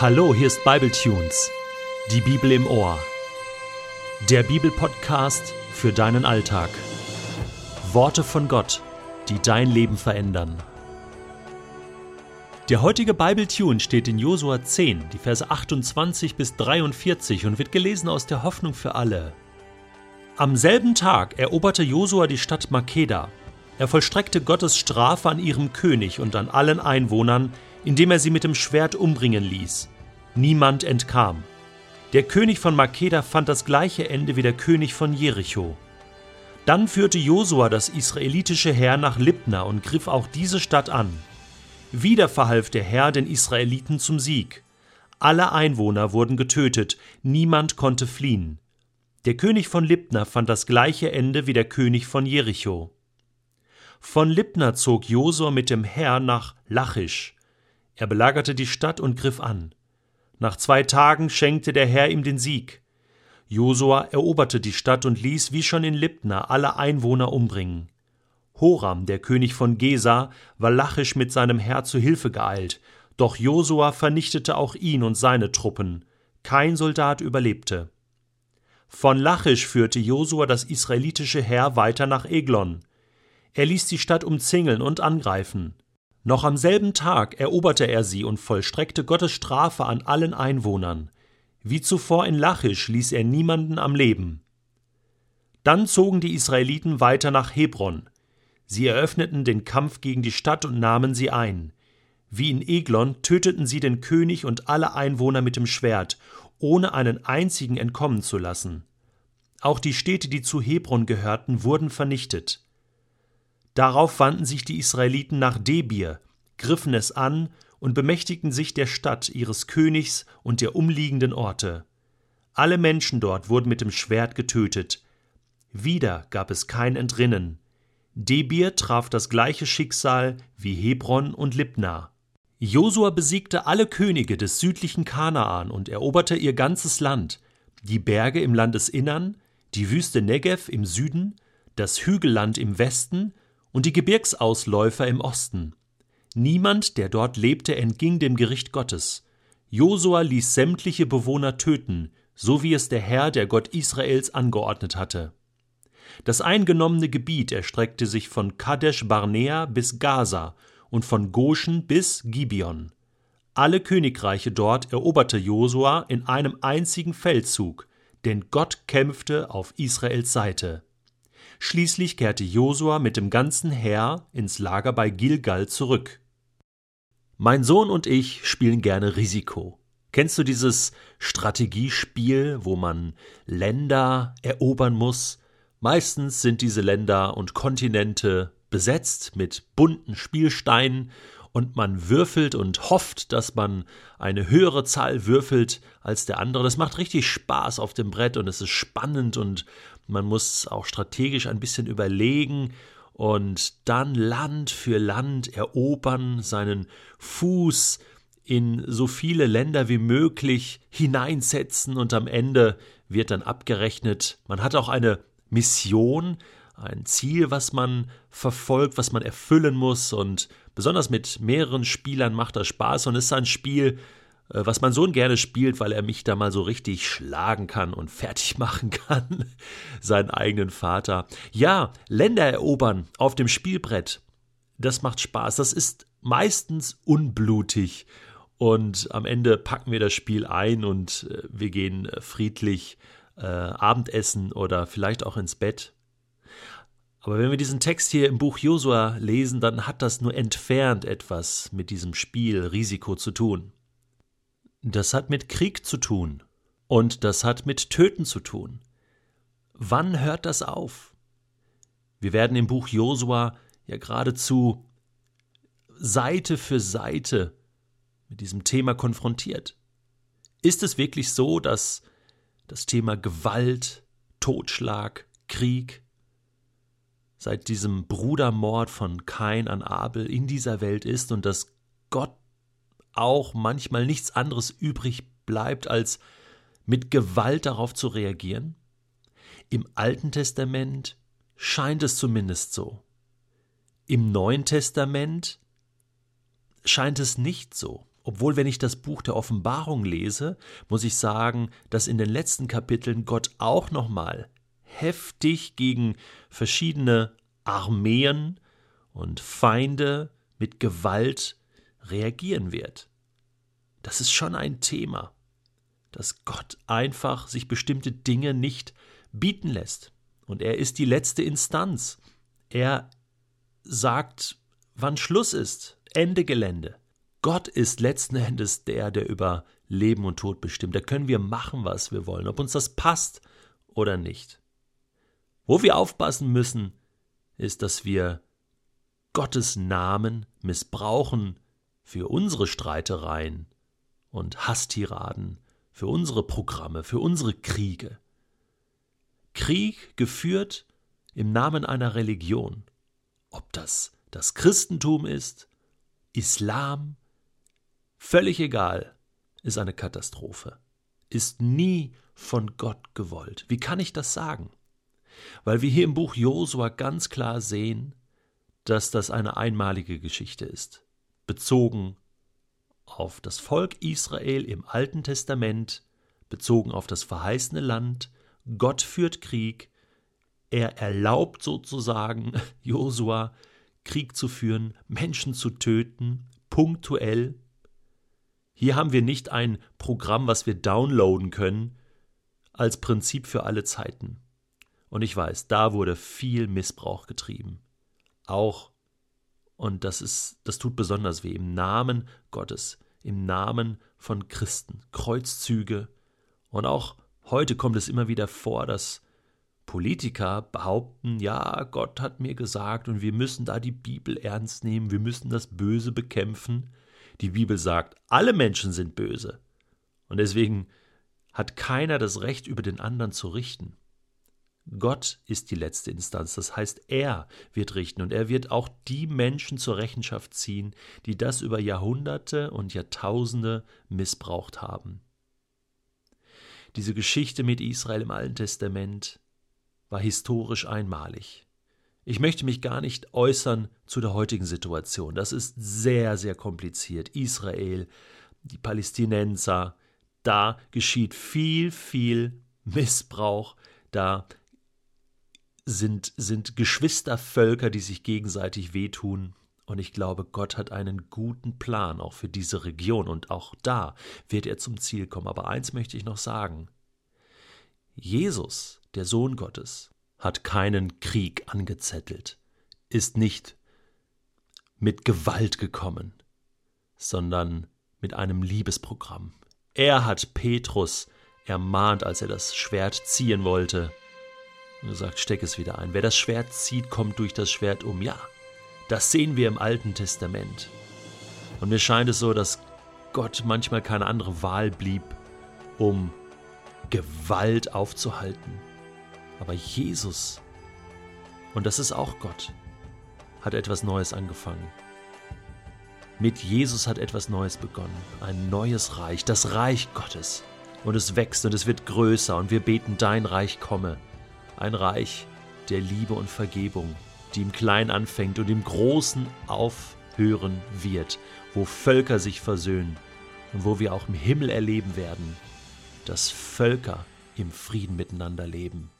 Hallo, hier ist Bibletunes, die Bibel im Ohr. Der Bibelpodcast für deinen Alltag. Worte von Gott, die dein Leben verändern. Der heutige Bibletune steht in Josua 10, die Verse 28 bis 43 und wird gelesen aus der Hoffnung für alle. Am selben Tag eroberte Josua die Stadt Makeda. Er vollstreckte Gottes Strafe an ihrem König und an allen Einwohnern, indem er sie mit dem Schwert umbringen ließ. Niemand entkam. Der König von Makeda fand das gleiche Ende wie der König von Jericho. Dann führte Josua das israelitische Heer nach Libna und griff auch diese Stadt an. Wieder verhalf der Herr den Israeliten zum Sieg. Alle Einwohner wurden getötet, niemand konnte fliehen. Der König von Libna fand das gleiche Ende wie der König von Jericho. Von Libna zog Josua mit dem Heer nach Lachisch. Er belagerte die Stadt und griff an. Nach zwei Tagen schenkte der Herr ihm den Sieg. Josua eroberte die Stadt und ließ wie schon in Libna alle Einwohner umbringen. Horam, der König von Gesa, war Lachisch mit seinem Herr zu Hilfe geeilt, doch Josua vernichtete auch ihn und seine Truppen. Kein Soldat überlebte. Von Lachisch führte Josua das israelitische Heer weiter nach Eglon. Er ließ die Stadt umzingeln und angreifen. Noch am selben Tag eroberte er sie und vollstreckte Gottes Strafe an allen Einwohnern. Wie zuvor in Lachisch ließ er niemanden am Leben. Dann zogen die Israeliten weiter nach Hebron. Sie eröffneten den Kampf gegen die Stadt und nahmen sie ein. Wie in Eglon töteten sie den König und alle Einwohner mit dem Schwert, ohne einen einzigen entkommen zu lassen. Auch die Städte, die zu Hebron gehörten, wurden vernichtet. Darauf wandten sich die Israeliten nach Debir, griffen es an und bemächtigten sich der Stadt, ihres Königs und der umliegenden Orte. Alle Menschen dort wurden mit dem Schwert getötet. Wieder gab es kein Entrinnen. Debir traf das gleiche Schicksal wie Hebron und Libna. Josua besiegte alle Könige des südlichen Kanaan und eroberte ihr ganzes Land, die Berge im Landesinnern, die Wüste Negev im Süden, das Hügelland im Westen und die Gebirgsausläufer im Osten. Niemand, der dort lebte, entging dem Gericht Gottes. Josua ließ sämtliche Bewohner töten, so wie es der Herr, der Gott Israels, angeordnet hatte. Das eingenommene Gebiet erstreckte sich von Kadesh Barnea bis Gaza und von Goshen bis Gibeon. Alle Königreiche dort eroberte Josua in einem einzigen Feldzug, denn Gott kämpfte auf Israels Seite. Schließlich kehrte Josua mit dem ganzen Heer ins Lager bei Gilgal zurück. Mein Sohn und ich spielen gerne Risiko. Kennst du dieses Strategiespiel, wo man Länder erobern muss? Meistens sind diese Länder und Kontinente besetzt mit bunten Spielsteinen und man würfelt und hofft, dass man eine höhere Zahl würfelt als der andere. Das macht richtig Spaß auf dem Brett und es ist spannend und man muss auch strategisch ein bisschen überlegen und dann Land für Land erobern, seinen Fuß in so viele Länder wie möglich hineinsetzen und am Ende wird dann abgerechnet. Man hat auch eine Mission, ein Ziel, was man verfolgt, was man erfüllen muss und besonders mit mehreren Spielern macht das Spaß und ist ein Spiel, was mein Sohn gerne spielt, weil er mich da mal so richtig schlagen kann und fertig machen kann, seinen eigenen Vater. Ja, Länder erobern auf dem Spielbrett, das macht Spaß. Das ist meistens unblutig und am Ende packen wir das Spiel ein und äh, wir gehen äh, friedlich äh, Abendessen oder vielleicht auch ins Bett. Aber wenn wir diesen Text hier im Buch Josua lesen, dann hat das nur entfernt etwas mit diesem Spiel Risiko zu tun. Das hat mit Krieg zu tun. Und das hat mit Töten zu tun. Wann hört das auf? Wir werden im Buch Josua ja geradezu Seite für Seite mit diesem Thema konfrontiert. Ist es wirklich so, dass das Thema Gewalt, Totschlag, Krieg seit diesem Brudermord von Kain an Abel in dieser Welt ist und dass Gott auch manchmal nichts anderes übrig bleibt, als mit Gewalt darauf zu reagieren? Im Alten Testament scheint es zumindest so. Im Neuen Testament scheint es nicht so. Obwohl, wenn ich das Buch der Offenbarung lese, muss ich sagen, dass in den letzten Kapiteln Gott auch nochmal heftig gegen verschiedene Armeen und Feinde mit Gewalt reagieren wird. Das ist schon ein Thema, dass Gott einfach sich bestimmte Dinge nicht bieten lässt. Und er ist die letzte Instanz. Er sagt, wann Schluss ist, Ende Gelände. Gott ist letzten Endes der, der über Leben und Tod bestimmt. Da können wir machen, was wir wollen, ob uns das passt oder nicht. Wo wir aufpassen müssen, ist, dass wir Gottes Namen missbrauchen für unsere Streitereien und Hasstiraden, für unsere Programme, für unsere Kriege. Krieg geführt im Namen einer Religion, ob das das Christentum ist, Islam, völlig egal, ist eine Katastrophe, ist nie von Gott gewollt. Wie kann ich das sagen? Weil wir hier im Buch Josua ganz klar sehen, dass das eine einmalige Geschichte ist, bezogen auf das Volk Israel im Alten Testament, bezogen auf das verheißene Land, Gott führt Krieg, er erlaubt sozusagen Josua Krieg zu führen, Menschen zu töten, punktuell. Hier haben wir nicht ein Programm, was wir downloaden können, als Prinzip für alle Zeiten. Und ich weiß, da wurde viel Missbrauch getrieben. Auch, und das ist, das tut besonders weh, im Namen Gottes, im Namen von Christen, Kreuzzüge. Und auch heute kommt es immer wieder vor, dass Politiker behaupten, ja, Gott hat mir gesagt und wir müssen da die Bibel ernst nehmen, wir müssen das Böse bekämpfen. Die Bibel sagt, alle Menschen sind böse. Und deswegen hat keiner das Recht, über den anderen zu richten. Gott ist die letzte Instanz, das heißt, er wird richten und er wird auch die Menschen zur Rechenschaft ziehen, die das über Jahrhunderte und Jahrtausende missbraucht haben. Diese Geschichte mit Israel im Alten Testament war historisch einmalig. Ich möchte mich gar nicht äußern zu der heutigen Situation. Das ist sehr, sehr kompliziert. Israel, die Palästinenser, da geschieht viel, viel Missbrauch, da sind, sind Geschwistervölker, die sich gegenseitig wehtun. Und ich glaube, Gott hat einen guten Plan auch für diese Region und auch da wird er zum Ziel kommen. Aber eins möchte ich noch sagen. Jesus der Sohn Gottes, hat keinen Krieg angezettelt, ist nicht mit Gewalt gekommen, sondern mit einem Liebesprogramm. Er hat Petrus ermahnt, als er das Schwert ziehen wollte. Und er sagt, steck es wieder ein. Wer das Schwert zieht, kommt durch das Schwert um. Ja, das sehen wir im Alten Testament. Und mir scheint es so, dass Gott manchmal keine andere Wahl blieb, um Gewalt aufzuhalten. Aber Jesus, und das ist auch Gott, hat etwas Neues angefangen. Mit Jesus hat etwas Neues begonnen, ein neues Reich, das Reich Gottes. Und es wächst und es wird größer und wir beten, dein Reich komme. Ein Reich der Liebe und Vergebung, die im Kleinen anfängt und im Großen aufhören wird, wo Völker sich versöhnen und wo wir auch im Himmel erleben werden, dass Völker im Frieden miteinander leben.